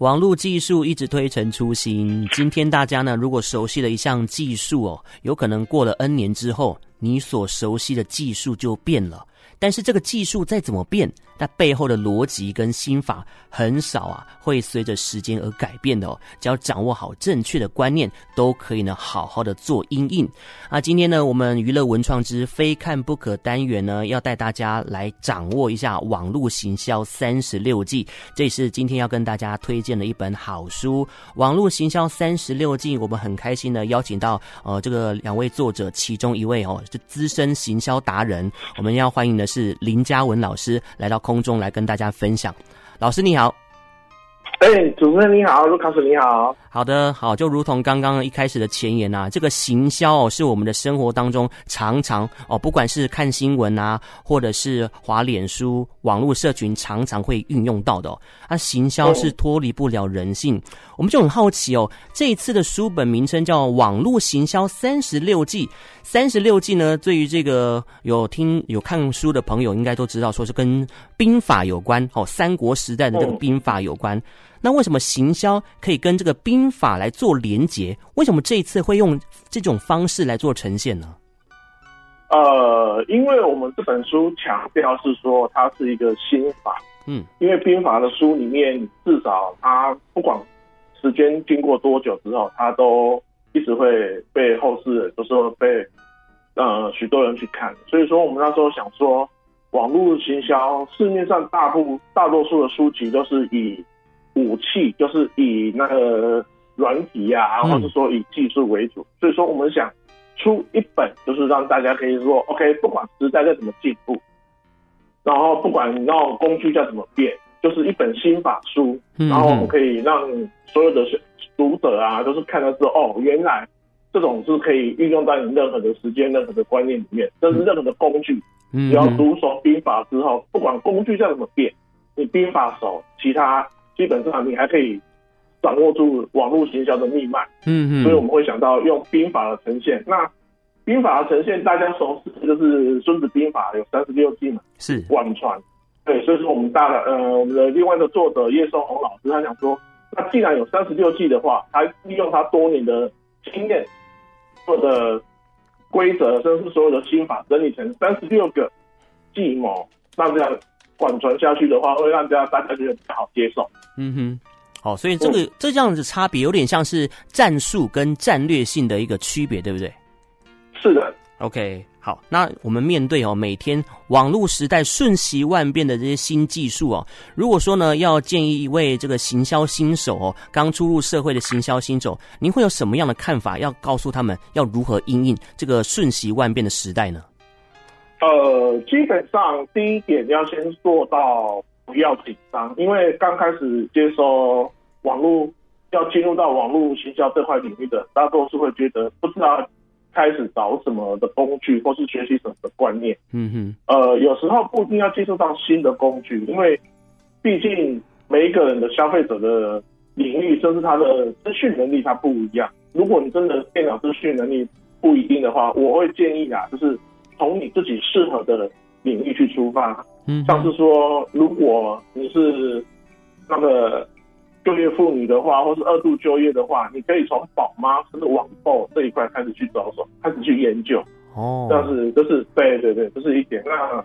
网络技术一直推陈出新，今天大家呢，如果熟悉了一项技术哦，有可能过了 N 年之后，你所熟悉的技术就变了。但是这个技术再怎么变，那背后的逻辑跟心法很少啊，会随着时间而改变的哦。只要掌握好正确的观念，都可以呢好好的做阴影。啊，今天呢，我们娱乐文创之非看不可单元呢，要带大家来掌握一下网络行销三十六计。这也是今天要跟大家推荐的一本好书《网络行销三十六计》。我们很开心的邀请到呃这个两位作者其中一位哦，是资深行销达人，我们要欢迎的。是林嘉文老师来到空中来跟大家分享。老师你好。哎、欸，主持人你好，卢卡斯你好，好的，好，就如同刚刚一开始的前言啊，这个行销哦，是我们的生活当中常常哦，不管是看新闻啊，或者是滑脸书、网络社群，常常会运用到的哦。啊，行销是脱离不了人性，嗯、我们就很好奇哦，这一次的书本名称叫《网络行销三十六计》，三十六计呢，对于这个有听有看书的朋友，应该都知道，说是跟兵法有关哦，三国时代的这个兵法有关。嗯那为什么行销可以跟这个兵法来做连结？为什么这一次会用这种方式来做呈现呢？呃，因为我们这本书强调是说它是一个心法，嗯，因为兵法的书里面至少它不管时间经过多久之后，它都一直会被后世人，就是说被呃许多人去看。所以说我们那时候想说，网络行销市面上大部大多数的书籍都是以武器就是以那个软体呀，或者说以技术为主，所以说我们想出一本，就是让大家可以说，OK，不管时代在怎么进步，然后不管你那种工具再怎么变，就是一本心法书，然后我们可以让所有的读者啊，都是看到说，哦，原来这种是可以运用在你任何的时间、任何的观念里面，这是任何的工具，只要读熟兵法之后，不管工具再怎么变，你兵法熟，其他。基本上你还可以掌握住网络行销的命脉，嗯嗯，所以我们会想到用兵法的呈现。那兵法的呈现，大家熟悉就是《孙子兵法》有三十六计嘛，是广传。对，所以说我们大的呃，我们的另外的作者叶松红老师，他想说，那既然有三十六计的话，他利用他多年的经验或者规则，甚至是所有的心法整理成三十六个计谋，那这样。广传下去的话，会让大家大家觉得比较好接受。嗯哼，好，所以这个、嗯、这样子差别有点像是战术跟战略性的一个区别，对不对？是的。OK，好，那我们面对哦，每天网络时代瞬息万变的这些新技术哦，如果说呢，要建议一位这个行销新手哦，刚出入社会的行销新手，您会有什么样的看法？要告诉他们要如何应应这个瞬息万变的时代呢？呃，基本上第一点要先做到不要紧张，因为刚开始接收网络，要进入到网络行销这块领域的，大多数会觉得不知道开始找什么的工具，或是学习什么的观念。嗯哼。呃，有时候不一定要接触到新的工具，因为毕竟每一个人的消费者的领域，甚至他的资讯能力，他不一样。如果你真的电脑资讯能力不一定的话，我会建议啊，就是。从你自己适合的领域去出发，嗯，像是说，如果你是那个就业妇女的话，或是二度就业的话，你可以从宝妈甚至网购这一块开始去着手，开始去研究。哦，但是就是对对对，这是一点。那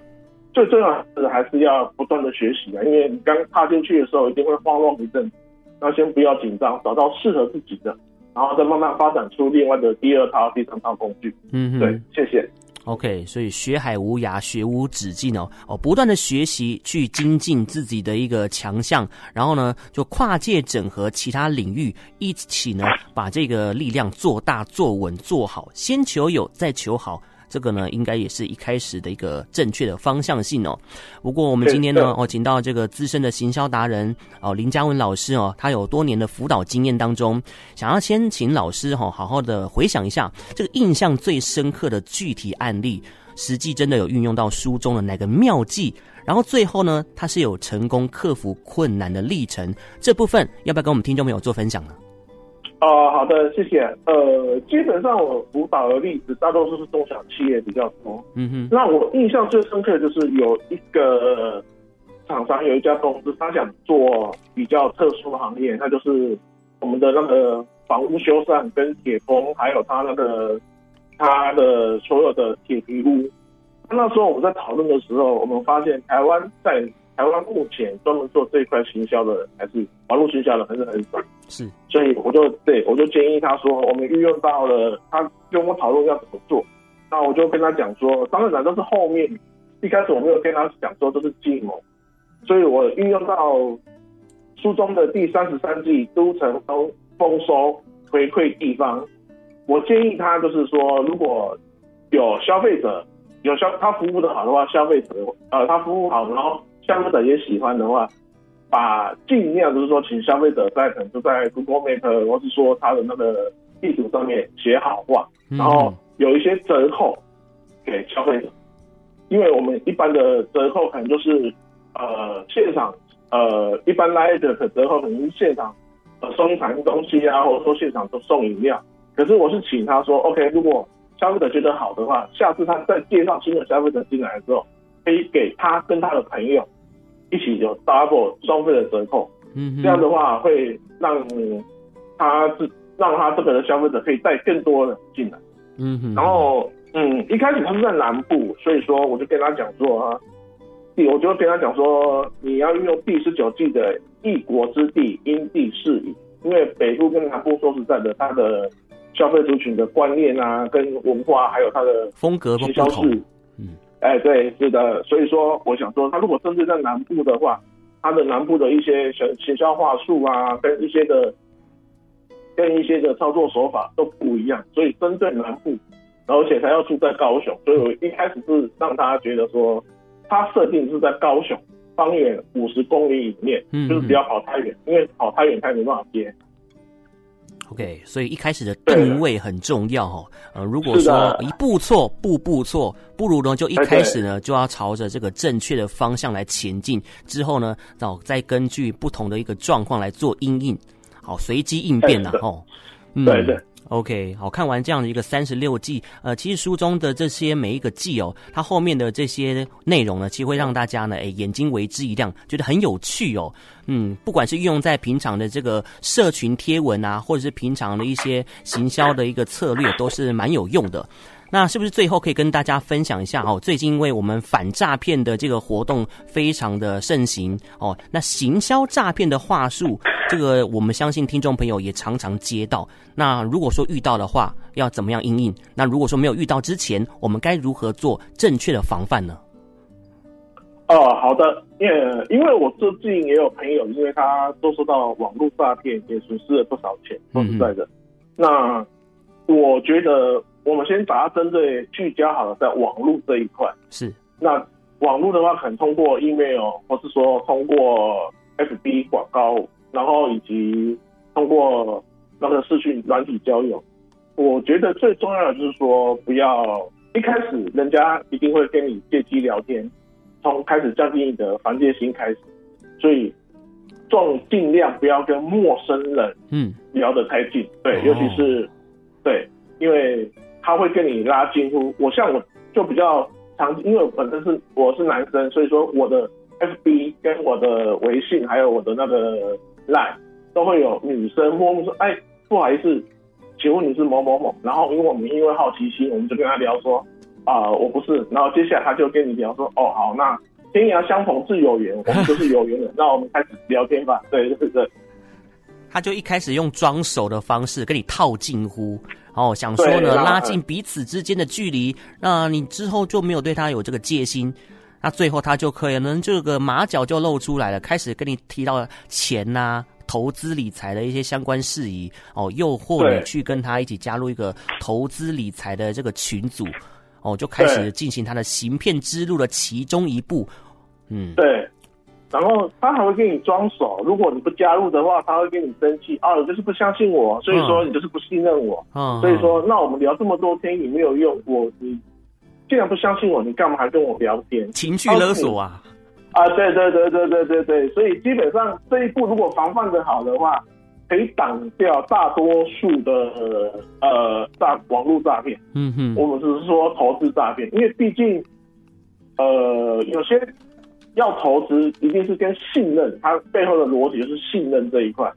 最重要的还是要不断的学习啊，因为你刚踏进去的时候一定会慌乱一阵，那先不要紧张，找到适合自己的，然后再慢慢发展出另外的第二套、第三套工具。嗯，对，谢谢。OK，所以学海无涯，学无止境哦哦，不断的学习去精进自己的一个强项，然后呢，就跨界整合其他领域，一起呢把这个力量做大、做稳、做好，先求有，再求好。这个呢，应该也是一开始的一个正确的方向性哦。不过我们今天呢，哦，请到这个资深的行销达人哦，林嘉文老师哦，他有多年的辅导经验当中，想要先请老师哈，好好的回想一下这个印象最深刻的具体案例，实际真的有运用到书中的哪个妙计，然后最后呢，他是有成功克服困难的历程，这部分要不要跟我们听众朋友做分享呢？哦、呃，好的，谢谢。呃，基本上我辅导的例子大多数是中小企业比较多。嗯哼，那我印象最深刻的就是有一个厂商有一家公司，他想做比较特殊的行业，那就是我们的那个房屋修缮跟铁工，还有他那个他的所有的铁皮屋。那时候我们在讨论的时候，我们发现台湾在台湾目前专门做这一块行销的，还是网络行销的，还是很少。是，所以我就对我就建议他说，我们运用到了，他跟我讨论要怎么做。那我就跟他讲说，当然都是后面，一开始我没有跟他讲说这是计谋，所以我运用到书中的第三十三计都城都丰收回馈地方，我建议他就是说，如果有消费者有消他服务的好的话，消费者呃他服务好，然后消费者也喜欢的话，把尽量就是说请消费者在可能就在 Google Map 或是说他的那个地图上面写好话，然后。有一些折扣给消费者，因为我们一般的折扣可能就是呃现场呃一般来的折扣可能是现场呃送一盘东西啊，或者说现场都送饮料。可是我是请他说，OK，如果消费者觉得好的话，下次他再介绍新的消费者进来的时候，可以给他跟他的朋友一起有 double 双倍的折扣。嗯，这样的话会让他是让他这个的消费者可以带更多的进来。嗯哼，然后嗯，一开始他是在南部，所以说我就跟他讲说啊，第我就跟他讲说，你要运用第十九季的一国之地因地适宜，因为北部跟南部说实在的，它的消费族群的观念啊，跟文化还有它的风格不同，嗯，哎，对，是的，所以说我想说，他如果针对在南部的话，他的南部的一些行行销话术啊，跟一些的。跟一些的操作手法都不一样，所以针对南部，而且他要住在高雄，所以我一开始是让他觉得说，他设定是在高雄方圆五十公里以内，嗯，就是不要跑太远，因为跑太远他没办法接。OK，所以一开始的定位很重要哈。呃，如果说一步错，步步错，不如呢就一开始呢就要朝着这个正确的方向来前进，之后呢，哦再根据不同的一个状况来做应应。好，随机应变的哦。嗯，对对，OK，好，看完这样的一个三十六计，呃，其实书中的这些每一个计哦，它后面的这些内容呢，其实会让大家呢，哎，眼睛为之一亮，觉得很有趣哦。嗯，不管是运用在平常的这个社群贴文啊，或者是平常的一些行销的一个策略，都是蛮有用的。那是不是最后可以跟大家分享一下哦？最近因为我们反诈骗的这个活动非常的盛行哦，那行销诈骗的话术，这个我们相信听众朋友也常常接到。那如果说遇到的话，要怎么样应应？那如果说没有遇到之前，我们该如何做正确的防范呢？哦，好的，因为因为我最近也有朋友，因为他都收到网络诈骗，也损失了不少钱，说实在的。嗯、那我觉得。我们先把它针对聚焦好了，在网络这一块是。那网络的话，可能通过 email，或是说通过 FB 广告，然后以及通过那个视讯软体交友。我觉得最重要的就是说，不要一开始人家一定会跟你借机聊天，从开始降低你的防戒心开始。所以，重尽量不要跟陌生人嗯聊得太近，嗯、对，尤其是对，因为。他会跟你拉近乎，我像我就比较常，因为我本身是我是男生，所以说我的 FB 跟我的微信还有我的那个 Line 都会有女生摸摸说，哎，不好意思，请问你是某某某？然后因为我们因为好奇心，我们就跟他聊说，啊、呃，我不是。然后接下来他就跟你聊说，哦，好，那天涯相逢自有缘，我们就是有缘人，那我们开始聊天吧。对对对，他就一开始用装熟的方式跟你套近乎。哦，想说呢，拉近彼此之间的距离，那你之后就没有对他有这个戒心，那最后他就可能这个马脚就露出来了，开始跟你提到钱呐、啊、投资理财的一些相关事宜，哦，诱惑你去跟他一起加入一个投资理财的这个群组，哦，就开始进行他的行骗之路的其中一步，嗯，对。然后他还会跟你装熟，如果你不加入的话，他会跟你生气啊，你就是不相信我，所以说你就是不信任我，嗯，所以说那我们聊这么多天也没有用，我你既然不相信我，你干嘛还跟我聊天？情绪勒索啊！啊，对对对对对对对，所以基本上这一步如果防范的好的话，可以挡掉大多数的呃诈网络诈骗。嗯哼，我们只是说投资诈骗，因为毕竟呃有些。要投资一定是跟信任，它背后的逻辑就是信任这一块。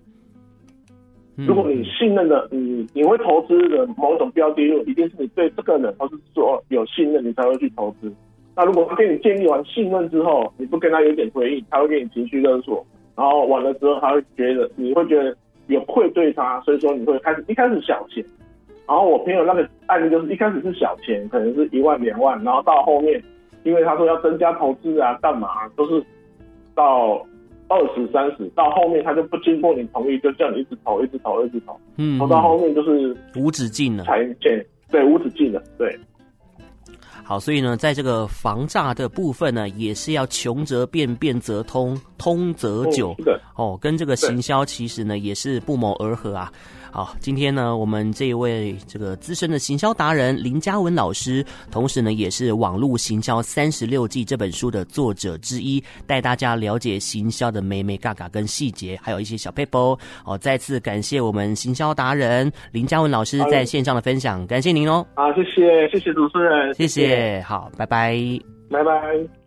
如果你信任的，你你会投资的某种标的物，一定是你对这个人或是说有信任，你才会去投资。那如果他跟你建立完信任之后，你不跟他有点回应，他会给你情绪勒索，然后完了之后，他会觉得你会觉得有愧对他，所以说你会开始一开始小钱。然后我朋友那个案例就是一开始是小钱，可能是一万两万，然后到后面，因为他说要增加投资啊，干嘛都是到。二十三十，到后面他就不经过你同意，就叫你一直投，一直投，一直投，嗯，投到后面就是无止境了，才对对无止境了，对。好，所以呢，在这个防诈的部分呢，也是要穷则变，变则通，通则久，嗯、哦，跟这个行销其实呢也是不谋而合啊。好，今天呢，我们这一位这个资深的行销达人林嘉文老师，同时呢，也是《网络行销三十六计》这本书的作者之一，带大家了解行销的美美嘎嘎跟细节，还有一些小撇步。哦，再次感谢我们行销达人林嘉文老师在线上的分享，感谢您哦。好，谢谢，谢谢主持人，谢谢好，拜拜，拜拜。